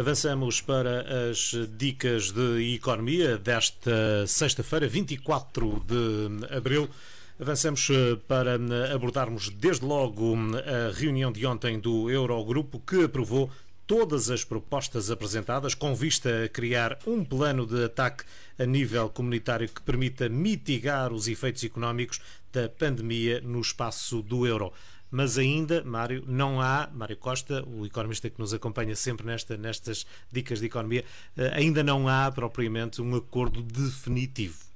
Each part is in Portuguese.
Avançamos para as dicas de economia desta sexta-feira, 24 de abril. Avançamos eh, para eh, abordarmos desde logo a reunião de ontem do Eurogrupo que aprovou todas as propostas apresentadas com vista a criar um plano de ataque a nível comunitário que permita mitigar os efeitos económicos da pandemia no espaço do euro. Mas ainda, Mário, não há, Mário Costa, o economista que nos acompanha sempre nesta, nestas dicas de economia, eh, ainda não há propriamente um acordo definitivo.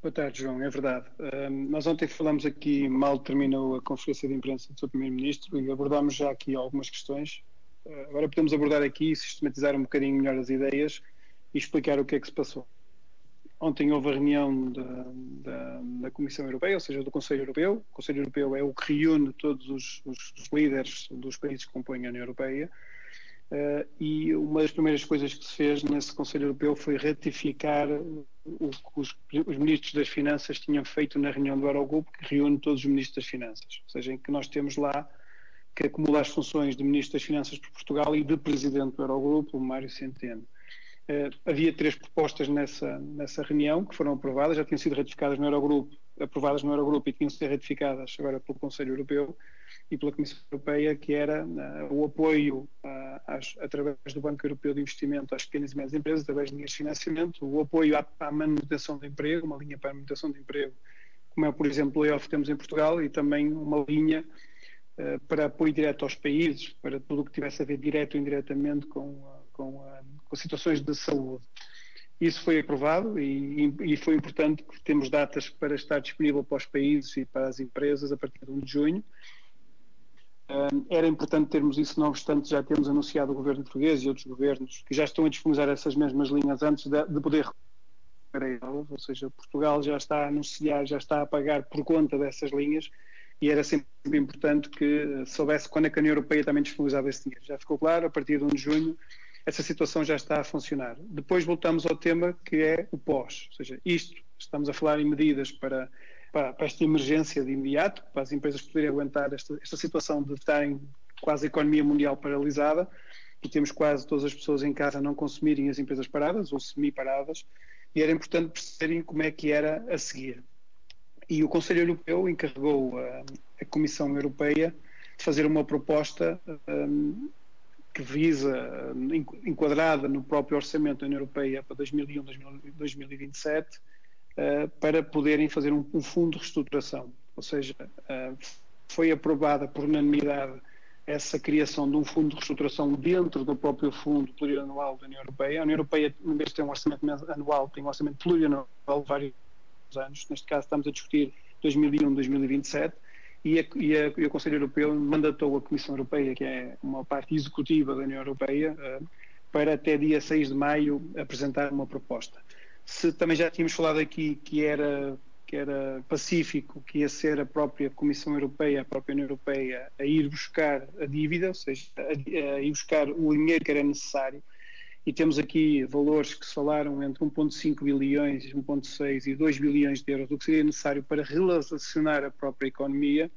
Boa tarde, João. É verdade. Um, nós ontem falamos aqui, mal terminou a conferência de imprensa do Sr. Primeiro-Ministro e abordámos já aqui algumas questões. Uh, agora podemos abordar aqui, sistematizar um bocadinho melhor as ideias e explicar o que é que se passou. Ontem houve a reunião da, da, da Comissão Europeia, ou seja, do Conselho Europeu. O Conselho Europeu é o que reúne todos os, os, líderes dos países que compõem a União Europeia Uh, e uma das primeiras coisas que se fez nesse Conselho Europeu foi ratificar o que os, os, ministros das Finanças tinham feito na reunião do Eurogrupo, que reúne todos os ministros das Finanças. Ou seja, em que nós temos lá que acumula as funções de ministro das Finanças por Portugal e de presidente do Eurogrupo, o Mário Centeno. Uh, havia três propostas nessa, nessa reunião que foram aprovadas, já tinham sido ratificadas no Eurogrupo, aprovadas no Eurogrupo e tinham sido ratificadas agora pelo Conselho Europeu e pela Comissão Europeia, que era uh, o apoio uh, às, através do Banco Europeu de Investimento às pequenas e médias empresas, através de linhas de financiamento, o apoio à, à, manutenção de emprego, uma linha para a manutenção de emprego, como é, por exemplo, o que temos em Portugal, e também uma linha uh, para apoio direto aos países, para tudo o que tivesse a ver direto ou indiretamente com, com, com situações de saúde. Isso foi aprovado e, e, foi importante que temos datas para estar disponível para os países e para as empresas a partir de 1 de junho era importante termos isso, não obstante já temos anunciado o governo português e outros governos que já estão a disponibilizar essas mesmas linhas antes de, de poder ou seja, Portugal já está a anunciar, já está a pagar por conta dessas linhas e era sempre importante que soubesse quando é que a União Europeia também disponibilizava esse dinheiro. Já ficou claro, a partir de 1 de junho essa situação já está a funcionar. Depois voltamos ao tema que é o pós, ou seja, isto, estamos a falar em medidas para para, para, esta emergência de imediato, para as empresas poderem aguentar esta, esta situação de estarem quase a economia mundial paralisada e temos quase todas as pessoas em casa não consumirem as empresas paradas ou semi-paradas e era importante perceberem como é que era a seguir. E o Conselho Europeu encarregou a, a Comissão Europeia de fazer uma proposta um, que visa, enquadrada no próprio orçamento da União Europeia para 2001-2027, uh, para poderem fazer um, fundo de reestruturação. Ou seja, uh, foi aprovada por unanimidade essa criação de um fundo de reestruturação dentro do próprio fundo plurianual da União Europeia. A União Europeia, em vez de ter um orçamento anual, tem um orçamento plurianual de vários anos. Neste caso, estamos a discutir 2001-2027. E, a, e, a, e, o Conselho Europeu mandatou a Comissão Europeia, que é uma parte executiva da União Europeia, uh, para até dia 6 de maio apresentar uma proposta se também já tínhamos falado aqui que era, que era pacífico, que ia ser a própria Comissão Europeia, a própria União Europeia, a ir buscar a dívida, ou seja, a, a ir buscar o dinheiro que era necessário. E temos aqui valores que se falaram entre 1,5 bilhões, 1,6 e 2 bilhões de euros, do que seria necessário para relacionar a própria economia.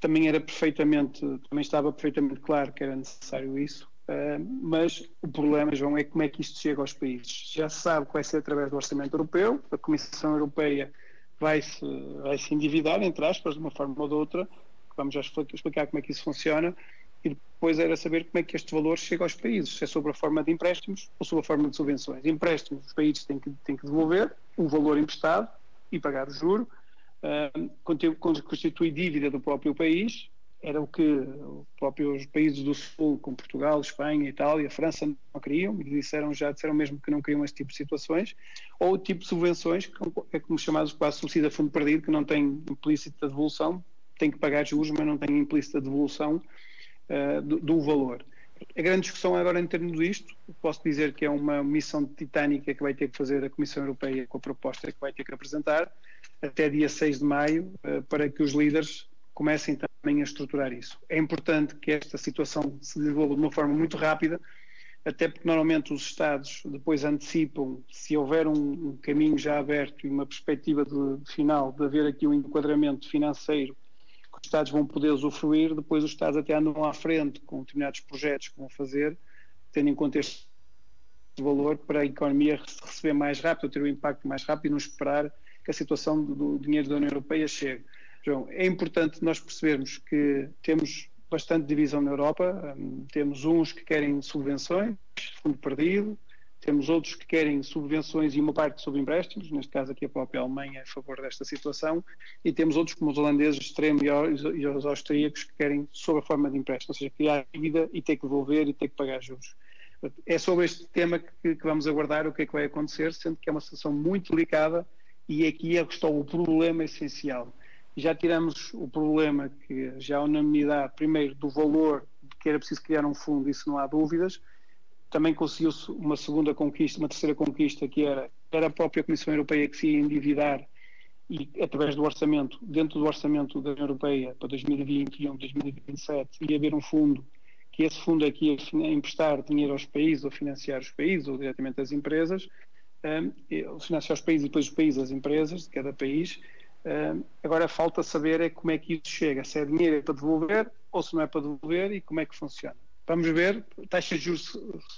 Também era perfeitamente, também estava perfeitamente claro que era necessário isso. Uh, mas o problema, João, é como é que isto chega aos países. Já se sabe que vai ser através do Orçamento Europeu, a Comissão Europeia vai-se vai -se endividar, entre aspas, de uma forma ou de outra, vamos já explicar como é que isso funciona, e depois era saber como é que este valor chega aos países, se é sob a forma de empréstimos ou sob a forma de subvenções. Empréstimos, os países têm que, têm que devolver o valor emprestado e pagar o juro, uh, constitui dívida do próprio país, era o que os próprios países do Sul, como Portugal, Espanha, Itália, França, não queriam, e disseram, já disseram mesmo que não queriam esse tipo de situações, ou o tipo de subvenções, que é como chamados quase subsídio a fundo perdido, que não tem implícita devolução, tem que pagar juros, mas não tem implícita devolução uh, do, valor. A grande discussão agora em termos disto, posso dizer que é uma missão titânica que vai ter que fazer a Comissão Europeia com a proposta que vai ter que apresentar até dia 6 de maio, uh, para que os líderes comecem também a estruturar isso. É importante que esta situação se desenvolva de uma forma muito rápida, até porque normalmente os Estados depois antecipam, se houver um, um caminho já aberto e uma perspectiva de, de, final de haver aqui um enquadramento financeiro os Estados vão poder usufruir, depois os Estados até andam à frente com determinados projetos que vão fazer tendo em conta este valor para a economia receber mais rápido, ter um impacto mais rápido e não esperar que a situação do dinheiro da União Europeia chegue. João, é importante nós percebermos que temos bastante divisão na Europa, um, temos uns que querem subvenções, fundo perdido, temos outros que querem subvenções e uma parte sobre empréstimos, neste caso aqui a própria Alemanha é a favor desta situação, e temos outros como os holandeses extremo e os austríacos que querem sob a forma de empréstimo, ou seja, criar dívida e ter que devolver e ter que pagar juros. É sobre este tema que, que, vamos aguardar o que é que vai acontecer, sendo que é uma situação muito delicada e aqui é que está o problema essencial. Já tiramos o problema que já há unanimidade, primeiro, do valor de que era preciso criar um fundo, isso não há dúvidas. Também conseguiu-se uma segunda conquista, uma terceira conquista, que era, era a própria Comissão Europeia que se ia endividar e através do orçamento, dentro do orçamento da União Europeia para 2021, 2027, ia haver um fundo que esse fundo aqui ia emprestar dinheiro aos países ou financiar os países ou diretamente as empresas, um, financiar os países e depois os países as empresas de cada país. Um, agora falta saber é como é que isso chega, se é dinheiro para devolver ou se não é para devolver e como é que funciona. Vamos ver, taxas de juros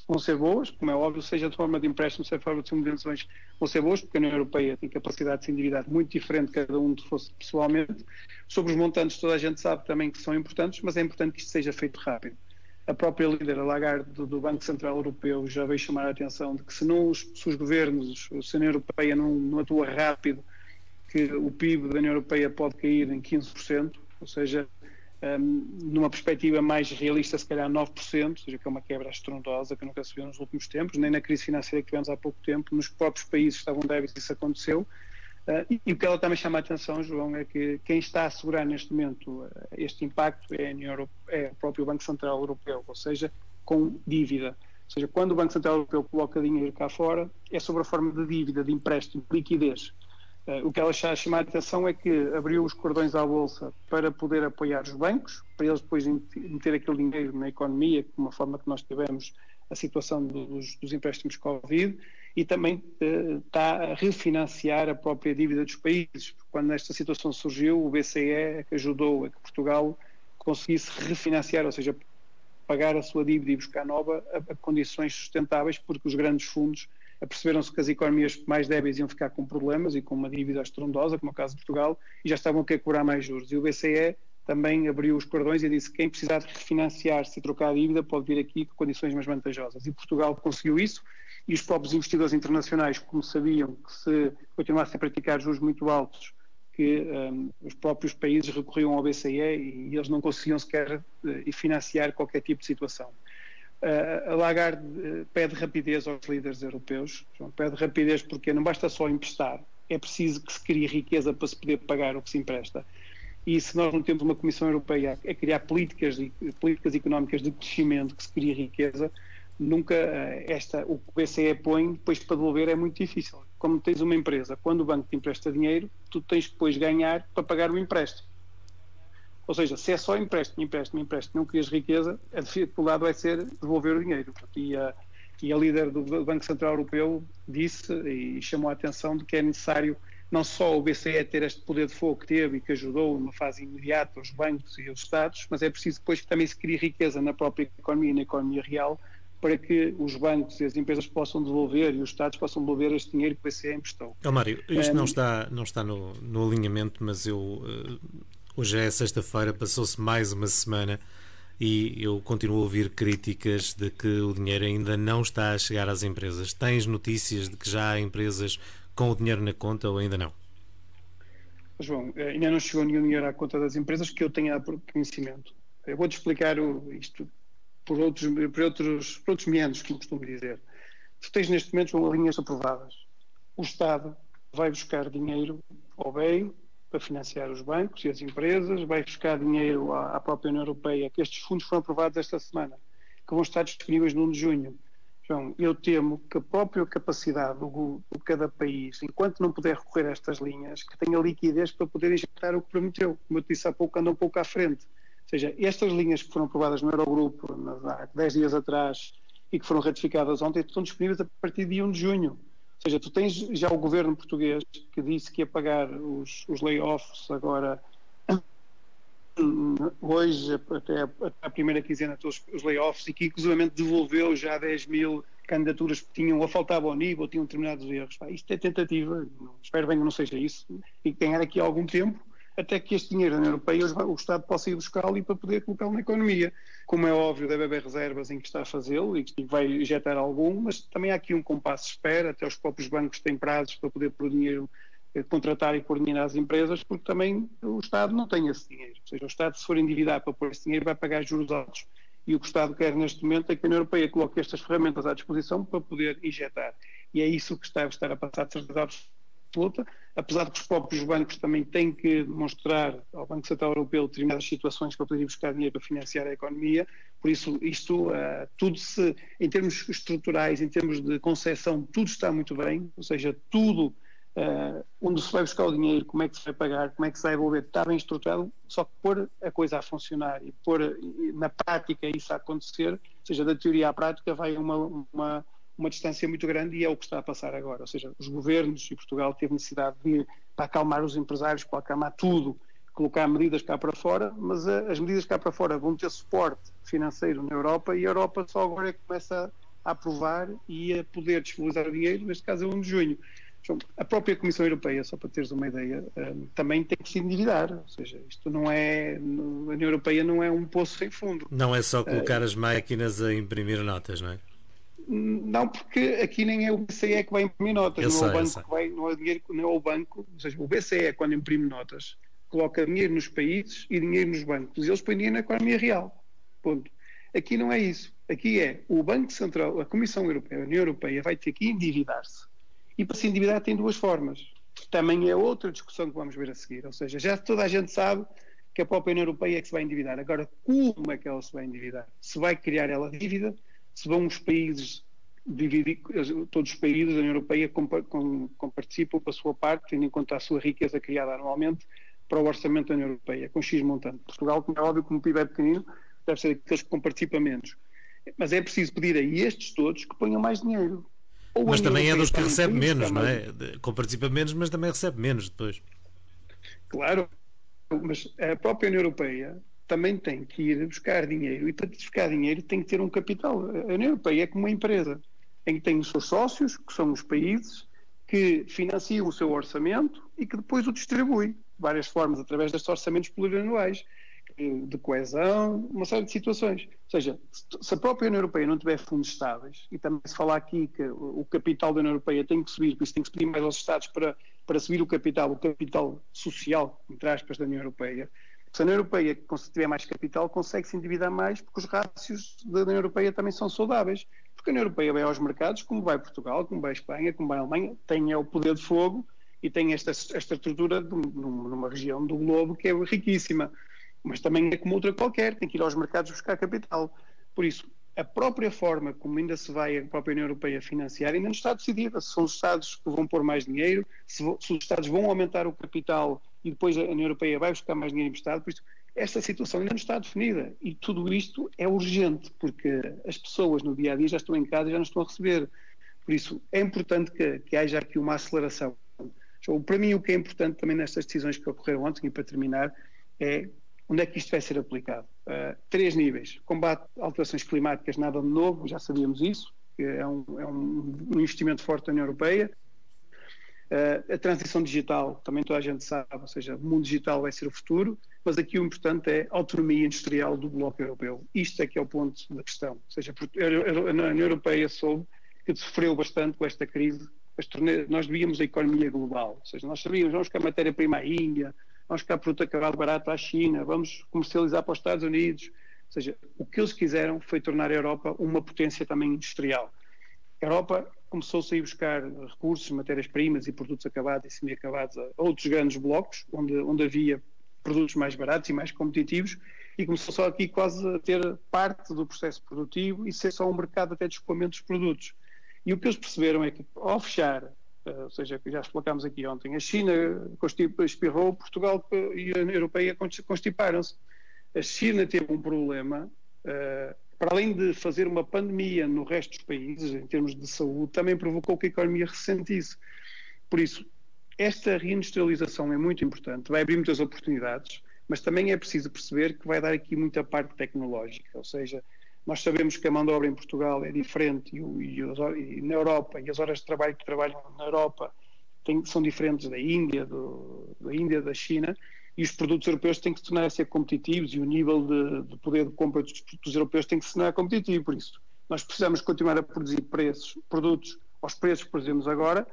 vão ser boas, como é óbvio, seja de forma de empréstimo, seja de forma de subvenções, vão ser boas, porque a União Europeia tem capacidade de se endividar muito diferente cada um de fosse pessoalmente. Sobre os montantes, toda a gente sabe também que são importantes, mas é importante que isto seja feito rápido a própria líder, a Lagarde, do, Banco Central Europeu, já veio chamar a atenção de que se, não, os, se os governos, se a União Europeia não, não, atua rápido, que o PIB da União Europeia pode cair em 15%, ou seja, um, numa perspectiva mais realista, se calhar 9%, ou seja, que é uma quebra estrondosa que nunca se viu nos últimos tempos, nem na crise financeira que tivemos há pouco tempo, nos próprios países que estavam débeis isso aconteceu, Uh, e, o que ela também chama a atenção, João, é que quem está a assegurar neste momento uh, este impacto é, é, o próprio Banco Central Europeu, ou seja, com dívida. Ou seja, quando o Banco Central Europeu coloca dinheiro cá fora, é sobre a forma de dívida, de empréstimo, de liquidez. Uh, o que ela chama a atenção é que abriu os cordões à Bolsa para poder apoiar os bancos, para eles depois meter aquele dinheiro na economia, de uma forma que nós tivemos a situação dos, dos empréstimos Covid, e também uh, está a refinanciar a própria dívida dos países. Quando esta situação surgiu, o BCE ajudou a que Portugal conseguisse refinanciar, ou seja, pagar a sua dívida e buscar nova a, a condições sustentáveis, porque os grandes fundos aperceberam-se que as economias mais débeis iam ficar com problemas e com uma dívida estrondosa, como é o caso de Portugal, e já estavam a querer cobrar mais juros. E o BCE também abriu os cordões e disse que quem precisar de refinanciar-se e trocar a dívida pode vir aqui com condições mais vantajosas. E Portugal conseguiu isso e os próprios investidores internacionais, como sabiam que se continuassem a praticar juros muito altos, que um, os próprios países recorriam ao BCE e, eles não conseguiam sequer uh, financiar qualquer tipo de situação. Uh, Lagarde uh, pede rapidez aos líderes europeus, pede rapidez porque não basta só emprestar, é preciso que se crie riqueza para se poder pagar o que se empresta. E se nós não temos uma Comissão Europeia a criar políticas, políticas económicas de crescimento que se crie riqueza, nunca eh, esta, o que o BCE põe depois para devolver é muito difícil. Como tens uma empresa, quando o banco te empresta dinheiro, tu tens que depois ganhar para pagar o empréstimo. Ou seja, se é só empréstimo, empréstimo, empréstimo, não crias riqueza, a dificuldade vai ser devolver o dinheiro. E a, e a líder do Banco Central Europeu disse e chamou a atenção de que é necessário não só o BCE ter este poder de fogo que teve e que ajudou numa fase imediata os bancos e os Estados, mas é preciso depois que também se crie riqueza na própria economia e na economia real para que os bancos e as empresas possam devolver e os Estados possam devolver este dinheiro que o BCE emprestou. Oh, Mário, isto um, não está, não está no, no alinhamento, mas eu uh, hoje é sexta-feira, passou-se mais uma semana e eu continuo a ouvir críticas de que o dinheiro ainda não está a chegar às empresas. Tens notícias de que já há empresas com o dinheiro na conta ou ainda não? João, eh, ainda não chegou nenhum dinheiro à conta das empresas que eu tenha conhecimento. Eu vou-te explicar isto por outros, por outros, por outros meandros, como costumo dizer. Tu tens neste momento uma linhas aprovadas. O Estado vai buscar dinheiro ao BEI para financiar os bancos e as empresas, vai buscar dinheiro à, à própria União Europeia, que estes fundos foram aprovados esta semana, que vão estar disponíveis no 1 de junho. Então, eu temo que a própria capacidade do, de cada país, enquanto não puder recorrer a estas linhas, que tenha liquidez para poder injetar o que prometeu. Como eu disse há pouco, anda um pouco à frente seja, estas linhas que foram aprovadas no Eurogrupo há 10 dias atrás e que foram ratificadas ontem estão disponíveis a partir de 1 de junho. Ou seja, tu tens já o governo português que disse que ia pagar os, os layoffs agora hoje, até, a primeira quinzena, todos os layoffs e que inclusivamente devolveu já 10 mil candidaturas que tinham ou faltavam ao nível ou tinham determinados erros. Isto é tentativa, espero bem que não seja isso, e que tenha aqui algum tempo até que este dinheiro da União Europeia o Estado possa ir buscá-lo e para poder colocá-lo na economia. Como é óbvio, deve haver reservas em que está a fazê-lo e que vai injetar algum, mas também há aqui um compasso de espera, até os próprios bancos têm prazos para poder pôr dinheiro eh, contratar e pôr dinheiro às empresas, porque também o Estado não tem esse dinheiro. Ou seja, o Estado, se for endividar para pôr esse dinheiro, vai pagar juros altos. E o que o Estado quer neste momento é que a União Europeia coloque estas ferramentas à disposição para poder injetar. E é isso que está a estar a passar de certeza absoluta, apesar de que os próprios bancos também têm que demonstrar ao Banco Central Europeu determinadas situações para poder buscar dinheiro para financiar a economia, por isso isto, uh, tudo se, em termos estruturais, em termos de concessão, tudo está muito bem, ou seja, tudo Uh, onde se vai buscar o dinheiro, como é que se vai pagar, como é que se vai devolver, está bem estruturado, só que pôr a coisa a funcionar e pôr na prática isso a acontecer, ou seja, da teoria à prática, vai uma, uma, uma distância muito grande e é o que está a passar agora. Ou seja, os governos e Portugal teve necessidade de para acalmar os empresários, para acalmar tudo, colocar medidas cá para fora, mas a, as medidas cá para fora vão ter suporte financeiro na Europa e a Europa só agora é que começa a aprovar e a poder disponibilizar dinheiro, neste caso é 1 de junho. A própria Comissão Europeia, só para teres uma ideia, hum, também tem que se endividar. Ou seja, isto não é. A União Europeia não é um poço sem fundo. Não é só colocar uh, as máquinas a imprimir notas, não é? Não, porque aqui nem é o BCE que vai imprimir notas, não, sei, é o banco que vai, não é dinheiro, não é o banco, ou seja, o BCE quando imprime notas coloca dinheiro nos países e dinheiro nos bancos, e eles põem dinheiro na economia real. Ponto. Aqui não é isso. Aqui é o Banco Central, a Comissão Europeia, a União Europeia vai ter que endividar-se e para se endividar tem duas formas. Também é outra discussão que vamos ver a seguir. Ou seja, já toda a gente sabe que a própria União Europeia é que se vai endividar. Agora, como é que ela se vai endividar? Se vai criar ela dívida? Se vão os países dividir, todos os países da União Europeia com, com, participam a sua parte, tendo em conta a sua riqueza criada anualmente para o orçamento da União Europeia, com X montante. Portugal, como é óbvio, como o PIB é pequenino, deve ser aqueles que compartilham menos. Mas é preciso pedir a estes todos que ponham mais dinheiro mas também é dos que recebe menos, não é? Participa menos, mas também recebe menos depois. Claro, mas a própria União Europeia também tem que ir buscar dinheiro e para buscar dinheiro tem que ter um capital. A União Europeia é como uma empresa em que tem os seus sócios, que são os países, que financiam o seu orçamento e que depois o distribui de várias formas, através destes orçamentos plurianuais de coesão, uma série de situações. Ou seja, se a própria União Europeia não tiver fundos estáveis, e também se falar aqui que o capital da União Europeia tem que subir, por isso tem que se pedir mais aos Estados para, para subir o capital, o capital social, entre aspas, da União Europeia, a União Europeia tiver mais capital, consegue se endividar mais, porque os rácios da União Europeia também são saudáveis. Porque a União Europeia vai aos mercados, como vai Portugal, como vai Espanha, como vai Alemanha, tem é o poder de fogo e tem esta, esta estrutura de, numa região do globo que é riquíssima mas também é como outra qualquer, tem que ir aos mercados buscar capital. Por isso, a própria forma como ainda se vai a própria União Europeia financiar ainda não está decidida. Se são os Estados que vão pôr mais dinheiro, se, se, os Estados vão aumentar o capital e depois a União Europeia vai buscar mais dinheiro emprestado, por isso, esta situação ainda não está definida. E tudo isto é urgente, porque as pessoas no dia a dia já estão em casa e já não estão a receber. Por isso, é importante que, que haja aqui uma aceleração. Para mim, o que é importante também nestas decisões que ocorreram ontem, e para terminar, é Onde é que isto vai ser aplicado? Uh, três níveis. Combate a alterações climáticas, nada de novo, já sabíamos isso, é um, é um investimento forte da União Europeia. Uh, a transição digital, também toda a gente sabe, ou seja, o mundo digital vai ser o futuro, mas aqui o importante é a autonomia industrial do bloco europeu. Isto é que é o ponto da questão. Ou seja, a União Europeia soube que sofreu bastante com esta crise. Nós devíamos a economia global, ou seja, nós sabíamos, vamos a matéria-prima à Índia, vamos ficar produto acabado barato à China, vamos comercializar para os Estados Unidos. Ou seja, o que eles quiseram foi tornar a Europa uma potência também industrial. A Europa começou -se a ir buscar recursos, matérias-primas e produtos acabados e semi-acabados a outros grandes blocos, onde, onde havia produtos mais baratos e mais competitivos, e começou só aqui quase a ter parte do processo produtivo e ser só um mercado até de escoamento dos produtos. E o que eles perceberam é que, ao fechar Uh, ou seja, já explicámos aqui ontem, a China espirrou, Portugal e a União Europeia constiparam-se. A China teve um problema, uh, para além de fazer uma pandemia no resto dos países, em termos de saúde, também provocou que a economia ressentisse. Por isso, esta reindustrialização é muito importante, vai abrir muitas oportunidades, mas também é preciso perceber que vai dar aqui muita parte tecnológica, ou seja, nós sabemos que a mão de obra em Portugal é diferente e, e, e na Europa, e as horas de trabalho que trabalham na Europa tem, são diferentes da Índia, do, da Índia, da China, e os produtos europeus têm que se tornar a ser competitivos e o nível de, de poder de compra dos produtos europeus tem que se tornar competitivo. Por isso, nós precisamos continuar a produzir preços, produtos aos preços que produzimos agora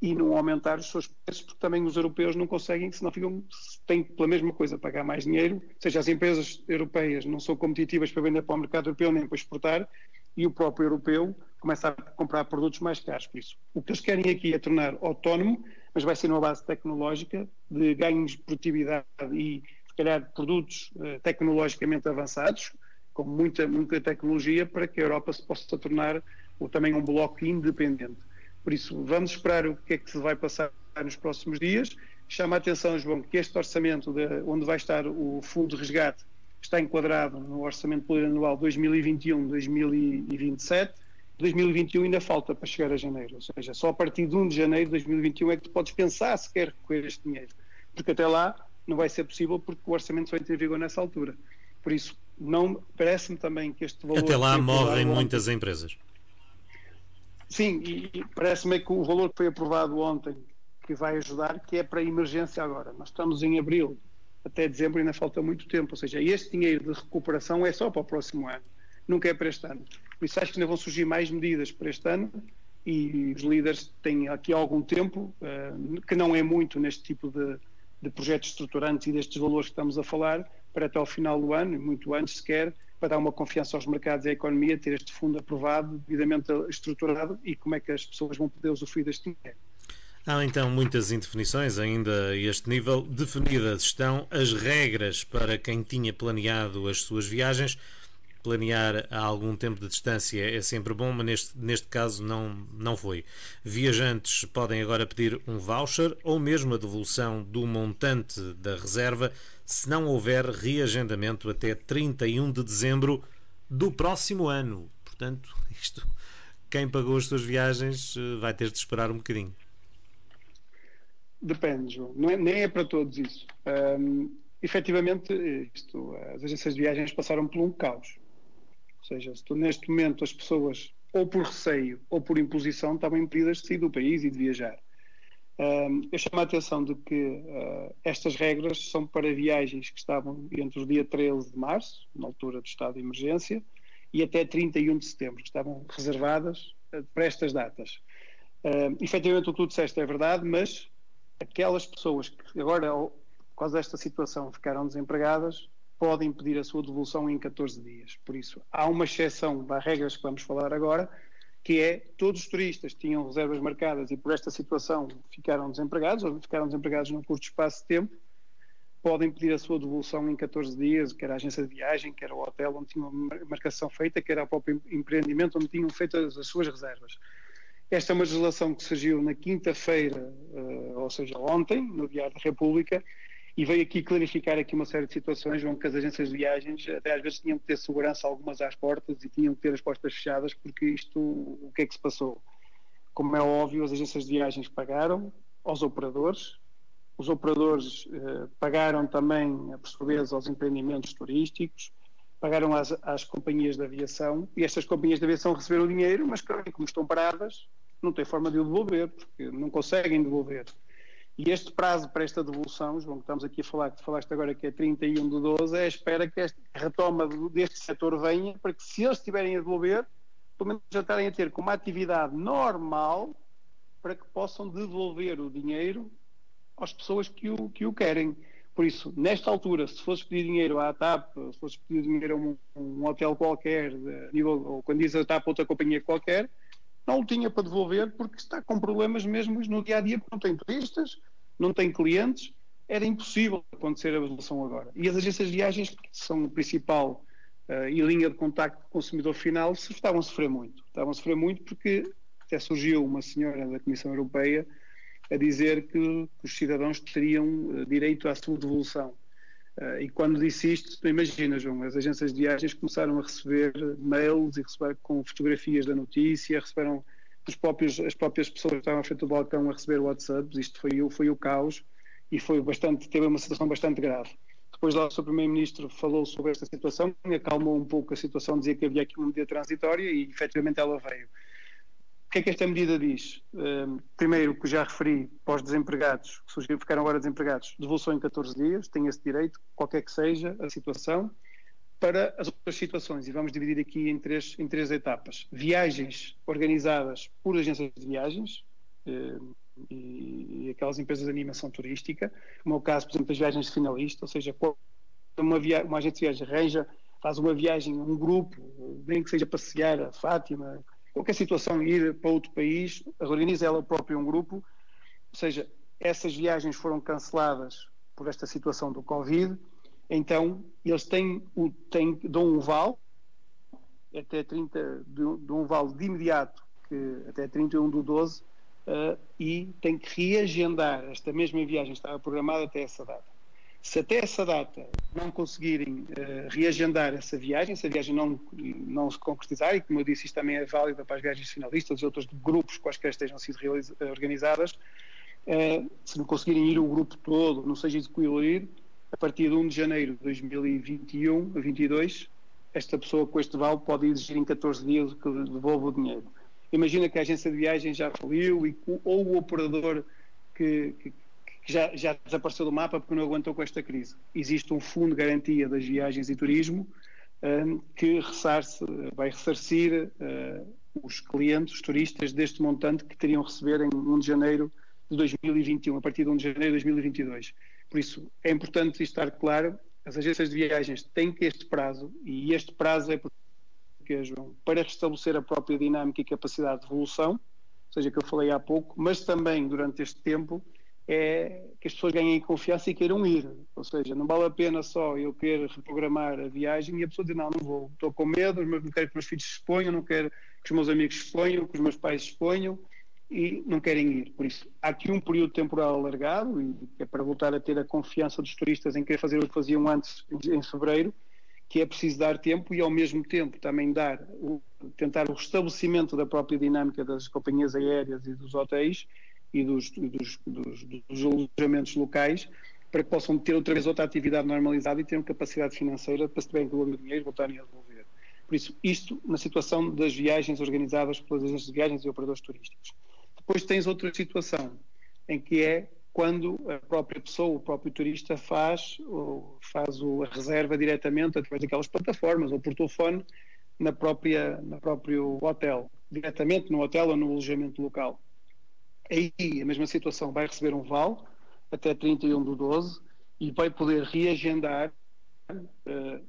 e não aumentar os seus preços, porque também os europeus não conseguem, senão ficam, têm pela mesma coisa pagar mais dinheiro, ou seja, as empresas europeias não são competitivas para vender para o mercado europeu nem para exportar, e o próprio europeu começa a comprar produtos mais caros. Por isso, o que eles querem aqui é tornar autónomo, mas vai ser numa base tecnológica, de ganhos de produtividade e, se calhar, produtos uh, tecnologicamente avançados, com muita, muita tecnologia, para que a Europa se possa tornar ou também um bloco independente. Por isso, vamos esperar o que é que se vai passar nos próximos dias. Chama a atenção, João, que este orçamento, de, onde vai estar o fundo de resgate, está enquadrado no orçamento plurianual 2021-2027. 2021 ainda falta para chegar a janeiro, ou seja, só a partir de 1 de janeiro de 2021 é que tu podes pensar se quer recolher este dinheiro, porque até lá não vai ser possível porque o orçamento só entra em vigor nessa altura. Por isso, não parece-me também que este valor. Até lá morrem muitas empresas. Sim, e parece-me que o valor que foi aprovado ontem, que vai ajudar, que é para a emergência agora. Nós estamos em abril, até dezembro ainda falta muito tempo, ou seja, este dinheiro de recuperação é só para o próximo ano, nunca é para este ano. Por isso acho que ainda vão surgir mais medidas para este ano e os líderes têm aqui algum tempo, uh, que não é muito neste tipo de, de projetos estruturantes e destes valores que estamos a falar, para até ao final do ano, e muito antes sequer, para dar uma confiança aos mercados e à economia, ter este fundo aprovado, devidamente estruturado e como é que as pessoas vão poder usufruir deste dinheiro. Há então muitas indefinições ainda a este nível. Definidas estão as regras para quem tinha planeado as suas viagens. Planear a algum tempo de distância é sempre bom, mas neste, neste caso não, não foi. Viajantes podem agora pedir um voucher ou mesmo a devolução do montante da reserva se não houver reagendamento até 31 de dezembro do próximo ano. Portanto, isto, quem pagou as suas viagens eh, vai ter de esperar um bocadinho. Depende, João. Não é, nem é para todos isso. Um, efetivamente, isto, as agências de viagens passaram por um caos. Ou seja, se tu, neste momento as pessoas, ou por receio ou por imposição, estavam impedidas de sair do país e de viajar. Um, eu chamo a atenção de que uh, estas regras são para viagens que estavam entre o dia 13 de março, na altura do estado de emergência, e até 31 de setembro, que estavam reservadas uh, para estas datas. Uh, efetivamente, o que tu disseste é verdade, mas aquelas pessoas que agora, por causa desta situação, ficaram desempregadas, podem pedir a sua devolução em 14 dias. Por isso, há uma exceção das regras que vamos falar agora, que é todos os turistas tinham reservas marcadas e por esta situação ficaram desempregados ou ficaram desempregados num curto espaço de tempo, podem pedir a sua devolução em 14 dias, quer a agência de viagem, quer o hotel onde tinham a marcação feita, quer o próprio empreendimento onde tinham feito as, as suas reservas. Esta é uma legislação que surgiu na quinta-feira, uh, ou seja, ontem, no Diário da República, e veio aqui clarificar aqui uma série de situações onde as agências de viagens até às vezes tinham que ter segurança algumas às portas e tinham que ter as portas fechadas porque isto, o que é que se passou? Como é óbvio, as agências de viagens pagaram aos operadores, os operadores eh, pagaram também, por sua vez, aos empreendimentos turísticos, pagaram às, às, companhias de aviação e estas companhias de aviação receberam dinheiro, mas como estão paradas, não têm forma de o devolver, porque não conseguem devolver. E este prazo para esta devolução, João, que estamos aqui a falar, que falaste agora que é 31 de 12, é a espera que esta retoma deste setor venha, para que se eles estiverem a devolver, pelo menos já estarem a ter como atividade normal, para que possam devolver o dinheiro às pessoas que o, que o querem. Por isso, nesta altura, se fosse pedir dinheiro à TAP, se fosse pedir dinheiro a um, um hotel qualquer, nível, ou quando diz a TAP outra companhia qualquer, não o tinha para devolver porque está com problemas mesmo no dia a dia, porque não tem turistas, não tem clientes, era impossível acontecer a devolução agora. E as agências de viagens, que são o principal uh, e linha de contacto com o consumidor final, estavam a sofrer muito. Estavam a sofrer muito porque até surgiu uma senhora da Comissão Europeia a dizer que, que os cidadãos teriam uh, direito à sua devolução. Uh, e quando disse isto, tu imaginas, João, as agências de viagens começaram a receber mails e receber com fotografias da notícia, receberam os próprios, as próprias pessoas que estavam à frente do balcão a receber WhatsApps, isto foi, foi o caos e foi bastante, teve uma situação bastante grave. Depois lá o Sr. Primeiro-Ministro falou sobre esta situação, acalmou um pouco a situação, dizia que havia aqui uma medida transitória e efetivamente ela veio. O que é que esta medida diz? Primeiro, o que já referi para os desempregados, que surgiram, ficaram agora desempregados, devolução em 14 dias, têm esse direito, qualquer que seja a situação, para as outras situações. E vamos dividir aqui em três, em três etapas. Viagens organizadas por agências de viagens, um, e, e, aquelas empresas de animação turística, como é o caso, por exemplo, das viagens de finalista, ou seja, uma, uma agência de viagem arranja, faz uma viagem, um grupo, nem que seja passear a Fátima, qualquer situação, ir para outro país, organiza ela própria um grupo, ou seja, essas viagens foram canceladas por esta situação do Covid, então eles têm, o, têm dão um vale até 30, de, de um vale de imediato, que até 31 do 12, uh, e têm que reagendar. Esta mesma viagem, estava programada até essa data. Se até essa data não conseguirem uh, reagendar essa viagem, se a viagem não, não se concretizar, e como eu disse, isto também é válido para as viagens finalistas e outros grupos quaisquer estejam sido organizadas, uh, se não conseguirem ir o grupo todo, não seja execuir, a partir de 1 de janeiro de 2021 a 2022, esta pessoa com este vale pode exigir em 14 dias que devolva o dinheiro. Imagina que a agência de viagem já faliu e, ou o operador que, que que já, já, desapareceu do mapa porque não aguentou com esta crise. Existe um fundo de garantia das viagens e turismo um, que ressarce, vai ressarcir uh, os clientes, os turistas, deste montante que teriam receber em 1 de janeiro de 2021, a partir de 1 de janeiro de 2022. Por isso, é importante estar claro, as agências de viagens têm que este prazo, e este prazo é porque, João, para restabelecer a própria dinâmica e capacidade de evolução, seja que eu falei há pouco, mas também durante este tempo é que as pessoas ganhem confiança e queiram ir. Ou seja, não vale a pena só eu querer reprogramar a viagem e a pessoa dizer, não, não vou, estou com medo, não quero que meus filhos se exponham, não quero que os meus amigos se exponham, que os meus pais se exponham e não querem ir. Por isso, há aqui um período temporal alargado, e é para voltar a ter a confiança dos turistas em querer fazer o que faziam antes, em fevereiro, que é preciso dar tempo e, ao mesmo tempo, também dar, o, tentar o restabelecimento da própria dinâmica das companhias aéreas e dos hotéis e dos, dos, dos, dos alojamentos locais para que possam ter outra vez outra atividade normalizada e tenham capacidade financeira para se tiverem que devolver dinheiro voltarem a devolver. Por isso, isto na situação das viagens organizadas pelas agências de viagens e operadores turísticos. Depois tens outra situação, em que é quando a própria pessoa, o próprio turista faz, faz a reserva diretamente através daquelas plataformas ou por telefone na própria, na próprio hotel, diretamente no hotel ou no alojamento local. Aí a mesma situação vai receber um vale até 31 do 12 e vai poder reagendar uh,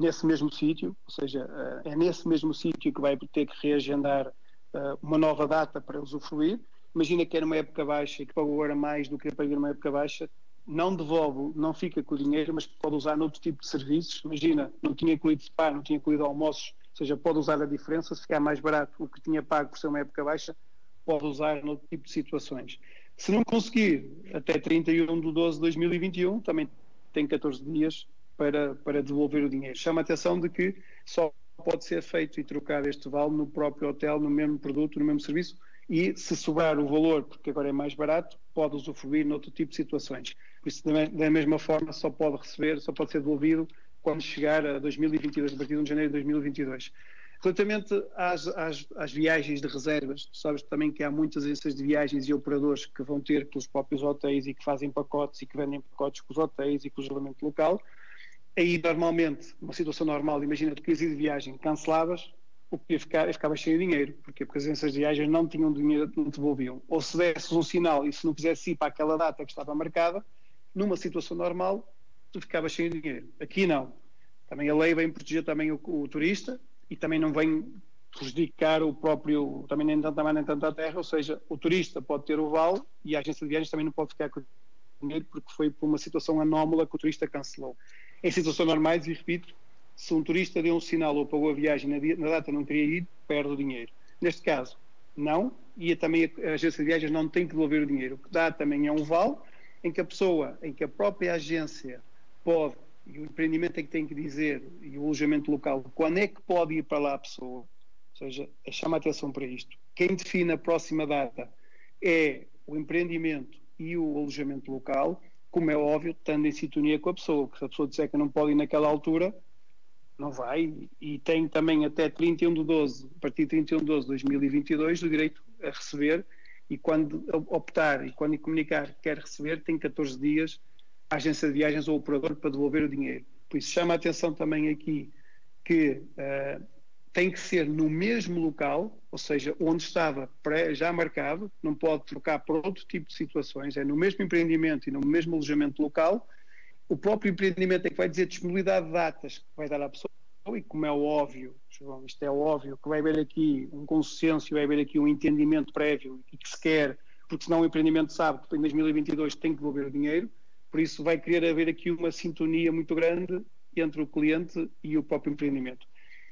nesse mesmo sítio, ou seja, uh, é nesse mesmo sítio que vai ter que reagendar uh, uma nova data para usufruir. Imagina que era uma época baixa e que pagou agora mais do que para ir uma época baixa, não devolve, não fica com o dinheiro, mas pode usar noutro tipo de serviços. Imagina, não tinha incluído spa, não tinha incluído almoços, ou seja, pode usar a diferença, se ficar mais barato o que tinha pago por ser uma época baixa, pode usar noutro tipo de situações. Se não conseguir até 31 de 12 de 2021, também tem 14 dias para, para devolver o dinheiro. Chama a atenção de que só pode ser feito e trocado este vale no próprio hotel, no mesmo produto, no mesmo serviço, e se sobrar o valor, porque agora é mais barato, pode usufruir noutro tipo de situações. Por isso, da mesma forma, só pode receber, só pode ser devolvido quando chegar a 2022, a partir de 1 de janeiro de 2022. Relativamente às, às, às, viagens de reservas, sabes também que há muitas agências de viagens e operadores que vão ter pelos próprios hotéis e que fazem pacotes e que vendem pacotes com os hotéis e com o alojamento local. Aí, normalmente, uma situação normal, imagina tu querias ir de viagem, cancelavas, o que ia ficar, ia ficava cheio de dinheiro, porque, porque as agências de viagens não tinham dinheiro, não devolviam. Ou se desses um sinal e se não quisesse ir para aquela data que estava marcada, numa situação normal, tu ficavas cheio de dinheiro. Aqui não. Também a lei vem proteger também o, o turista, e também não vem prejudicar o próprio, também nem tanto nem tanto a terra, ou seja, o turista pode ter o vale e a agência de viagens também não pode ficar com o dinheiro porque foi por uma situação anómala que o turista cancelou. Em situações normais, e repito, se um turista deu um sinal ou pagou a viagem na, na data não queria ir, perde o dinheiro. Neste caso, não, e também a agência de viagens não tem que devolver o dinheiro. O que dá também é um vale em que a pessoa, em que a própria agência pode e o empreendimento é que tem que dizer, e o alojamento local, quando é que pode ir para lá a pessoa. Ou seja, é chama a atenção para isto. Quem define a próxima data é o empreendimento e o alojamento local, como é óbvio, estando em sintonia com a pessoa, porque se a pessoa disser que não pode ir naquela altura, não vai, e tem também até 31 de 12, a partir de 31 de 12 de 2022, o direito a receber, e quando optar e quando comunicar que quer receber, tem 14 dias a agência de viagens ou o operador para devolver o dinheiro. Por isso chama a atenção também aqui que uh, tem que ser no mesmo local, ou seja, onde estava pré, já marcado, não pode trocar por outro tipo de situações, é no mesmo empreendimento e no mesmo alojamento local. O próprio empreendimento é que vai dizer disponibilidade de datas que vai dar à pessoa, e como é óbvio, João, isto é óbvio, que vai haver aqui um consenso, vai haver aqui um entendimento prévio e que se quer, porque senão o empreendimento sabe que em 2022 tem que devolver o dinheiro, por isso vai querer haver aqui uma sintonia muito grande entre o cliente e o próprio empreendimento.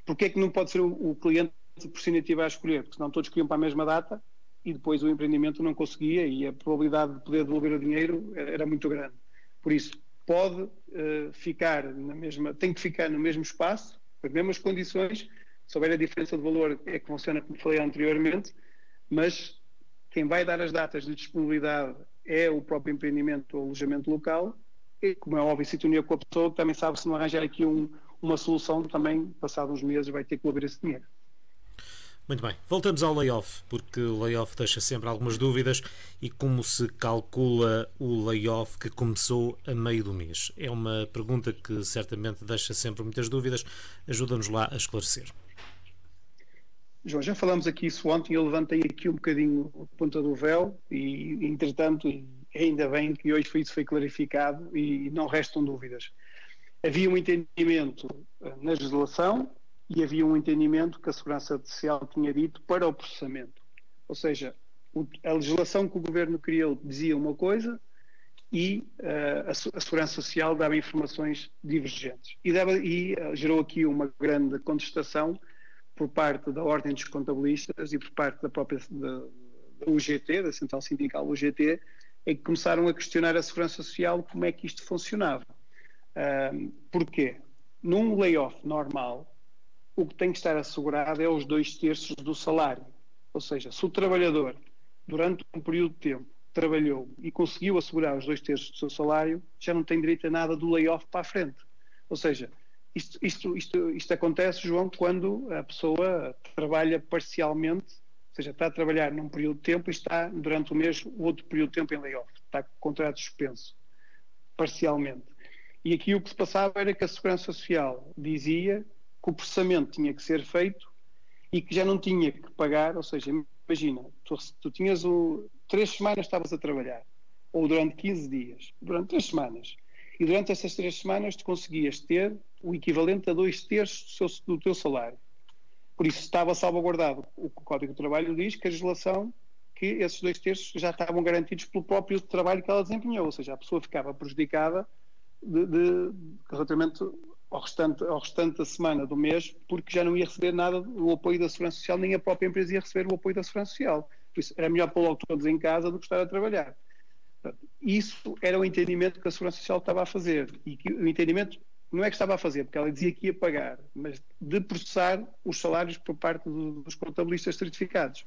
Porquê é que não pode ser o, cliente por si a escolher? Porque senão todos queriam para a mesma data e depois o empreendimento não conseguia e a probabilidade de poder devolver o dinheiro era, muito grande. Por isso, pode uh, ficar na mesma, tem que ficar no mesmo espaço, as mesmas condições, se houver a diferença de valor é que funciona como falei anteriormente, mas quem vai dar as datas de disponibilidade é o próprio empreendimento ou alojamento local, e como é óbvio, sintonia com a pessoa, também sabe se não arranjar aqui um, uma solução também, passados uns meses, vai ter que devolver esse dinheiro. Muito bem, voltamos ao layoff, porque o layoff deixa sempre algumas dúvidas e como se calcula o layoff que começou a meio do mês? É uma pergunta que certamente deixa sempre muitas dúvidas. Ajuda-nos lá a esclarecer. João, já falamos aqui isso ontem, eu levantei aqui um bocadinho a ponta do véu e, entretanto, ainda bem que hoje foi, isso foi clarificado e não restam dúvidas havia um entendimento eh, na legislação e havia um entendimento que a Segurança Social tinha dito para o processamento. Ou seja, a legislação que o governo criou dizia uma coisa e uh, a, Segurança Social dava informações divergentes. E, dava, e uh, gerou aqui uma grande contestação por parte da Ordem dos Contabilistas e por parte da própria da, da UGT, da Central Sindical UGT, em que começaram a questionar a Segurança Social como é que isto funcionava. Um, porquê? Num layoff normal, o que tem que estar assegurado é os dois terços do salário. Ou seja, se o trabalhador, durante um período de tempo, trabalhou e conseguiu assegurar os dois terços do seu salário, já não tem direito a nada do layoff para a frente. Ou seja, isto, isto, isto, isto acontece, João, quando a pessoa trabalha parcialmente, ou seja, está a trabalhar num período de tempo e está, durante o mês, outro período de tempo em layoff. Está com contrato suspenso, parcialmente. E aqui o que se passava era que a Segurança Social dizia que o processamento tinha que ser feito e que já não tinha que pagar, ou seja, imagina, tu, tu tinhas o, três semanas estavas a trabalhar, ou durante 15 dias, durante três semanas, e durante essas três semanas tu conseguias ter o equivalente a dois terços do, seu, do teu salário. Por isso estava salvaguardado. O Código do Trabalho diz que a legislação que esses dois terços já estavam garantidos pelo próprio trabalho que ela desempenhou, ou seja, a pessoa ficava prejudicada de, de, relativamente ao restante, ao restante da semana do mês, porque já não ia receber nada do apoio da Segurança Social, nem a própria empresa ia receber o apoio da Segurança Social. Por isso, era melhor pôr logo todos em casa do que estar a trabalhar. Isso era o entendimento que a Segurança Social estava a fazer. E que o entendimento não é que estava a fazer, porque ela dizia que ia pagar, mas de processar os salários por parte do, dos contabilistas certificados.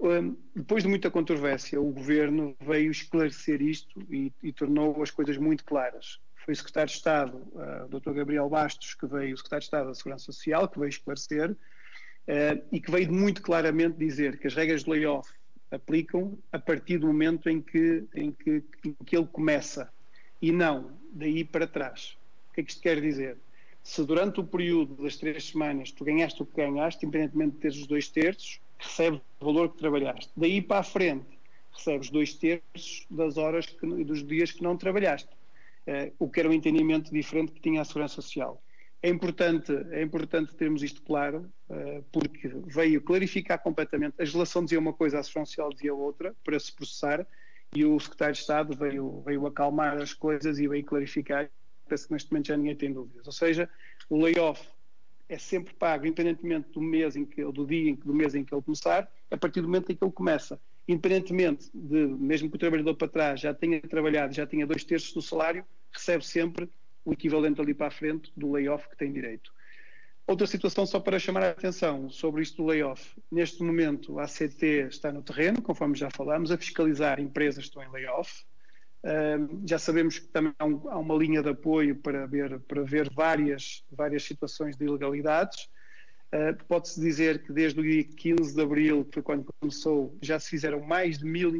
Um, depois de muita controvérsia, o governo veio esclarecer isto e, e tornou as coisas muito claras. Foi o secretário de Estado, uh, Dr. Gabriel Bastos, que veio, o secretário de Estado da Segurança Social, que veio esclarecer uh, e que veio muito claramente dizer que as regras de layoff aplicam a partir do momento em que, em que, em que ele começa e não daí para trás. O que é que isto quer dizer? Se durante o período das três semanas tu ganhaste o que ganhaste, independentemente de teres os dois terços, recebes o valor que trabalhaste. Daí para a frente, recebes dois terços das horas e dos dias que não trabalhaste. Uh, o que era um entendimento diferente que tinha a Segurança Social. É importante, é importante termos isto claro, uh, porque veio clarificar completamente. A legislação dizia uma coisa, a Segurança Social dizia outra, para se processar, e o Secretário de Estado veio, veio acalmar as coisas e veio clarificar. Parece que neste momento já ninguém tem dúvidas. Ou seja, o layoff é sempre pago, independentemente do mês em que, ou do dia em que, do mês em que ele começar, a partir do momento em que ele começa. Independentemente de, mesmo que o trabalhador para trás já tenha trabalhado, já tenha dois terços do salário, recebe sempre o equivalente ali para a frente do layoff que tem direito. Outra situação, só para chamar a atenção sobre isto do layoff. Neste momento, a ACT está no terreno, conforme já falámos, a fiscalizar empresas que estão em layoff. já sabemos que também há, um, uma linha de apoio para ver, para ver várias, várias situações de ilegalidades. Pode-se dizer que desde o dia 15 de abril, que foi quando começou, já se fizeram mais de mil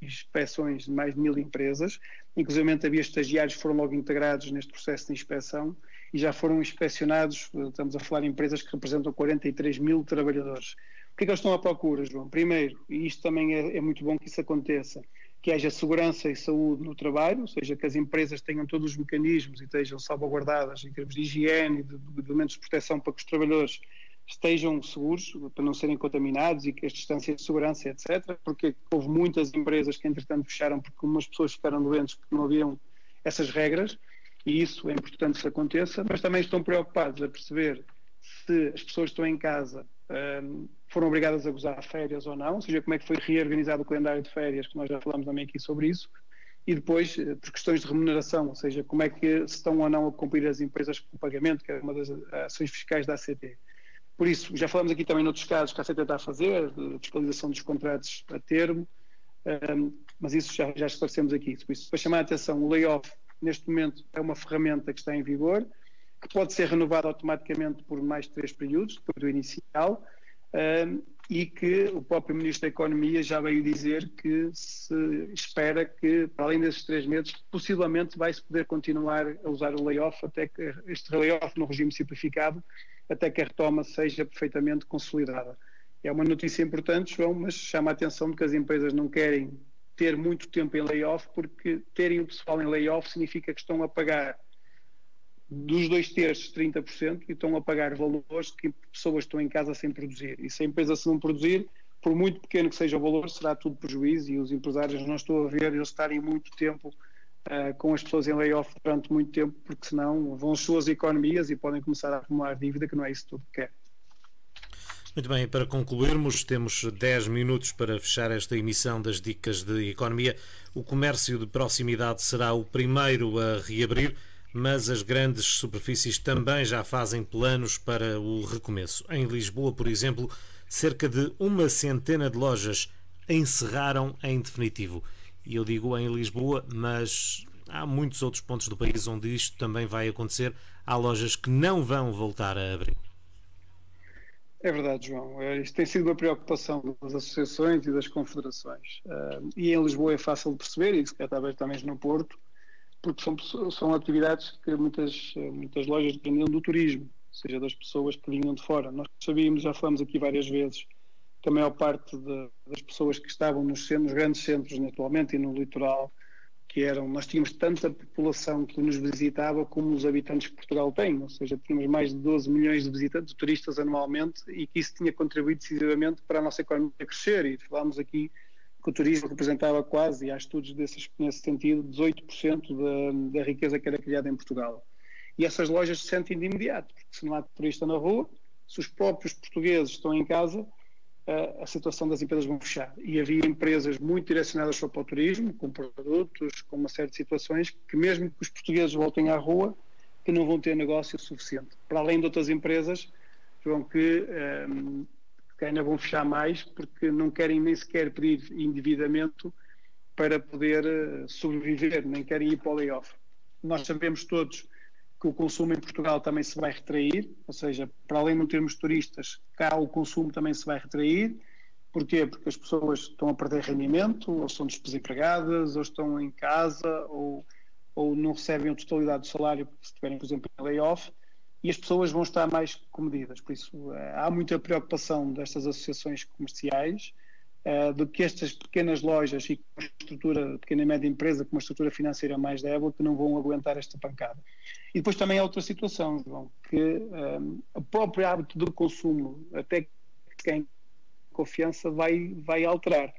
inspeções de mais de mil empresas. Inclusive havia estagiários que foram logo integrados neste processo de inspeção e já foram inspecionados, estamos a falar de empresas que representam 43 mil trabalhadores. O que é que eles estão à procura, João? Primeiro, e isto também é, é muito bom que isso aconteça, que haja segurança e saúde no trabalho, ou seja, que as empresas tenham todos os mecanismos e estejam salvaguardadas em termos de higiene de, de elementos de proteção para que os trabalhadores estejam seguros, para não serem contaminados e que as distâncias de segurança, etc. Porque houve muitas empresas que, entretanto, fecharam porque umas pessoas ficaram doentes porque não haviam essas regras e isso é importante que aconteça, mas também estão preocupados a perceber se as pessoas que estão em casa um, foram obrigadas a gozar férias ou não, ou seja, como é que foi reorganizado o calendário de férias, que nós já falamos também aqui sobre isso, e depois eh, por questões de remuneração, ou seja, como é que se estão ou não a cumprir as empresas com o pagamento, que é uma das ações fiscais da ACT. Por isso, já falamos aqui também noutros casos que a ACT está a fazer, de fiscalização dos contratos a termo, um, mas isso já, já esclarecemos aqui. Por isso, para chamar a atenção, o layoff, neste momento, é uma ferramenta que está em vigor, que pode ser renovada automaticamente por mais três períodos, depois do inicial, um, e que o próprio Ministro da Economia já veio dizer que se espera que, para além desses três meses, possivelmente vai-se poder continuar a usar o layoff, até que este layoff no regime simplificado até que a retoma seja perfeitamente consolidada. É uma notícia importante, João, mas chama a atenção de que as empresas não querem ter muito tempo em layoff, porque terem o pessoal em layoff significa que estão a pagar dos dois terços 30% e estão a pagar valores que pessoas estão em casa sem produzir. E se a empresa se não produzir, por muito pequeno que seja o valor, será tudo prejuízo e os empresários não estou a ver eles estarem muito tempo uh, com as pessoas em layoff durante muito tempo, porque senão vão as suas economias e podem começar a acumular dívida, que não é isso tudo que quer. Muito bem, para concluirmos, temos 10 minutos para fechar esta emissão das Dicas de Economia. O comércio de proximidade será o primeiro a reabrir, mas as grandes superfícies também já fazem planos para o recomeço. Em Lisboa, por exemplo, cerca de uma centena de lojas encerraram em definitivo e eu digo em Lisboa, mas há muitos outros pontos do país onde isto também vai acontecer. Há lojas que não vão voltar a abrir. É verdade, João. É, isto tem sido uma preocupação das associações e das confederações. E em Lisboa é fácil de perceber, e se calhar talvez também no Porto, porque são, são atividades que muitas, muitas lojas dependiam do turismo, ou seja, das pessoas que vinham de fora. Nós sabíamos, já falamos aqui várias vezes, que a maior parte de, das pessoas que estavam nos, nos, grandes centros atualmente e no litoral, que eram, nós tínhamos tanta população que nos visitava como os habitantes que Portugal tem, ou seja, tínhamos mais de 12 milhões de visitantes, de turistas anualmente, e que isso tinha contribuído decisivamente para a nossa economia crescer, e falámos aqui que o turismo representava quase, e há estudos desses, nesse sentido, 18% da, da riqueza que era criada em Portugal. E essas lojas se sentem de imediato, porque se não há turista na rua, se os próprios portugueses estão em casa, a situação das empresas vão fechar. E havia empresas muito direcionadas para o turismo, com produtos, com uma série de situações, que mesmo que os portugueses voltem à rua, que não vão ter negócio suficiente. Para além de outras empresas, vão que, um, que ainda vão fechar mais, porque não querem nem sequer pedir endividamento para poder eh, sobreviver, nem querem ir para o layoff. Nós sabemos todos que o consumo em Portugal também se vai retrair, ou seja, para além de não termos turistas, cá o consumo também se vai retrair. Porquê? Porque as pessoas estão a perder rendimento, ou são desempregadas, ou estão em casa, ou, ou não recebem a totalidade do salário, se estiverem, por exemplo, em layoff, e as pessoas vão estar mais comedidas. Por isso, eh, há muita preocupação destas associações comerciais uh, de que estas pequenas lojas e com uma estrutura, pequena e média empresa, com uma estrutura financeira mais débil, que não vão aguentar esta pancada. E depois também há outra situação, João, que um, o próprio hábito do consumo, até que quem confiança, vai, vai alterar.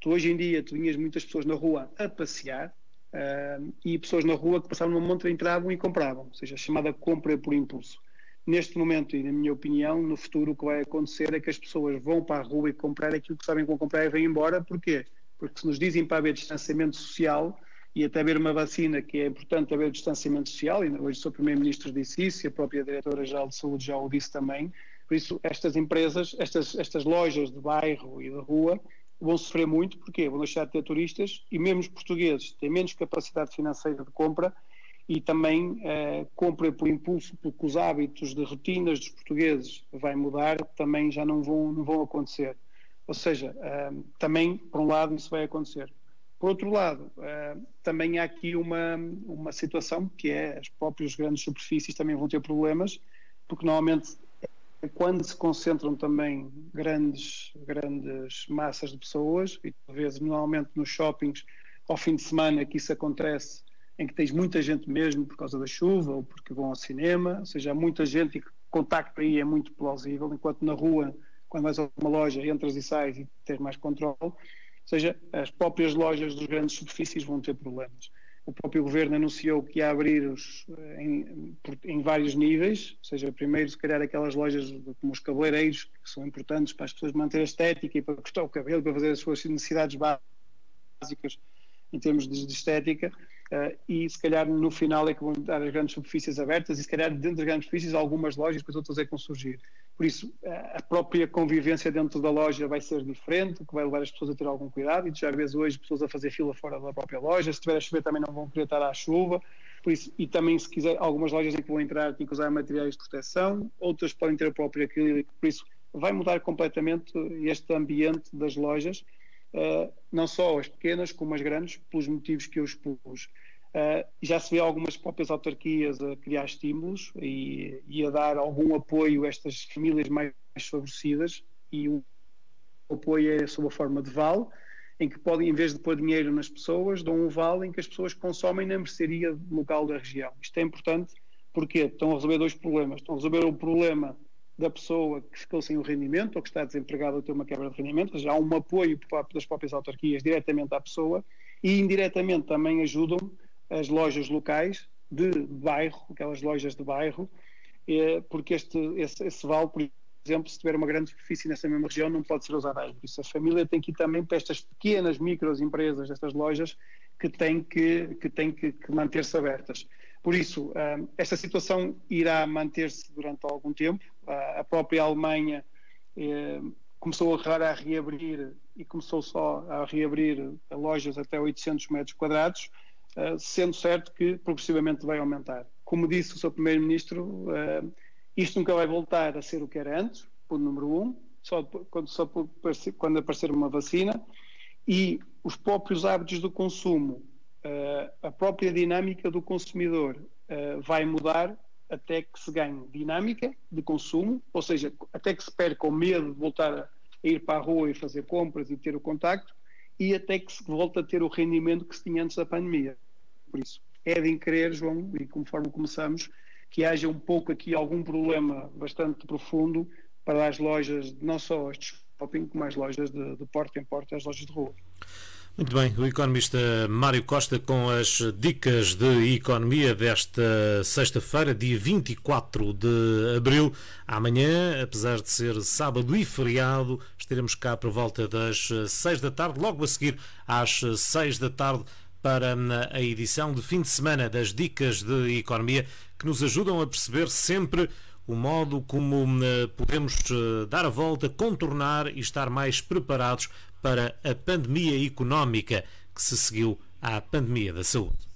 Tu hoje em dia, tu vinhas muitas pessoas na rua a passear, Uh, e pessoas na rua que passavam uma montra entravam e compravam, ou seja, a chamada compra por impulso neste momento e na minha opinião, no futuro o que vai acontecer é que as pessoas vão para a rua e comprar aquilo que sabem que vão comprar e vêm embora. Porquê? Porque se nos dizem para haver distanciamento social e até haver uma vacina que é importante haver distanciamento social, e hoje o Sr. Primeiro-Ministro disse isso e a própria Diretora-Geral de Saúde já o disse também, por isso estas empresas, estas, estas lojas de bairro e de rua vão sofrer muito, porque vão deixar de ter turistas e mesmo os portugueses têm menos capacidade financeira de compra e também eh, compra por impulso, porque os hábitos de rotinas dos portugueses vai mudar, também já não vão, não vão acontecer. Ou seja, eh, também, por um lado, isso vai acontecer. Por outro lado, eh, também há aqui uma, uma situação que é as próprias grandes superfícies também vão ter problemas, porque normalmente quando se concentram também grandes, grandes massas de pessoas, e talvez normalmente nos shoppings ao fim de semana que isso acontece, em que tens muita gente mesmo por causa da chuva ou porque vão ao cinema, ou seja, há muita gente e que contacto aí é muito plausível, enquanto na rua, quando vais a uma loja, entras e sais e tens mais controle, ou seja, as próprias lojas dos grandes superfícies vão ter problemas. O próprio governo anunciou que ia abrir-os eh, em, em, vários níveis, ou seja, primeiro se calhar aquelas lojas como os cabeleireiros, que são importantes para as pessoas manter a estética e para cortar o cabelo, para fazer as suas necessidades básicas em termos de estética, uh, e se calhar no final é que vão dar as grandes superfícies abertas e se calhar dentro das grandes superfícies algumas lojas, depois outras é que vão surgir. Por isso, a própria convivência dentro da loja vai ser diferente, que vai levar as pessoas a ter algum cuidado. E já vês hoje pessoas a fazer fila fora da própria loja. Se tiver a chover, também não vão querer estar à chuva. Por isso, e também, se quiser, algumas lojas em que vão entrar têm que usar materiais de proteção, outras podem ter o próprio acrílico. Por isso, vai mudar completamente este ambiente das lojas, uh, não só as pequenas como as grandes, pelos motivos que eu expus. Uh, já se vê algumas próprias autarquias a criar estímulos e, e, a dar algum apoio a estas famílias mais favorecidas e o apoio é sob a forma de vale, em que podem, em vez de pôr dinheiro nas pessoas, dão um vale em que as pessoas consomem na mercearia local da região. Isto é importante porque estão a resolver dois problemas. Estão a resolver o problema da pessoa que ficou sem o rendimento ou que está desempregada ou tem uma quebra de rendimento, seja, há um apoio das próprias autarquias diretamente à pessoa e indiretamente também ajudam as lojas locais de bairro, aquelas lojas de bairro, eh, porque este, esse, esse vale, por exemplo, se tiver uma grande superfície nessa mesma região, não pode ser usado aí. Por isso a família tem que ir também para estas pequenas microempresas, estas lojas, que têm que, que, têm que, que manter-se abertas. Por isso, eh, esta situação irá manter-se durante algum tempo. A própria Alemanha eh, começou a reabrir e começou só a reabrir lojas até 800 metros quadrados. Eh, sendo certo que progressivamente vai aumentar. Como disse o seu Primeiro-Ministro, uh, isto nunca vai voltar a ser o que era antes, ponto número um, só, quando, só quando aparecer uma vacina, e os próprios hábitos do consumo, uh, a própria dinâmica do consumidor vai mudar até que se ganhe dinâmica de consumo, ou seja, até que se perca o medo de voltar a ir para a rua e fazer compras e ter o contacto, e até que se volte a ter o rendimento que se tinha antes da pandemia. Por isso, é de querer, João, e conforme começamos, que haja um pouco aqui algum problema bastante profundo para as lojas, não só as de shopping, como as lojas de, de porta em porta, as lojas de rua. Muito bem, o economista Mário Costa com as dicas de economia desta sexta-feira, dia 24 de abril. Amanhã, apesar de ser sábado e feriado, estaremos cá por volta das seis da tarde, logo a seguir às seis da tarde, para a edição de fim de semana das dicas de economia que nos ajudam a perceber sempre o modo como podemos eh, dar a volta, contornar e estar mais preparados para a pandemia económica que se seguiu à pandemia da saúde.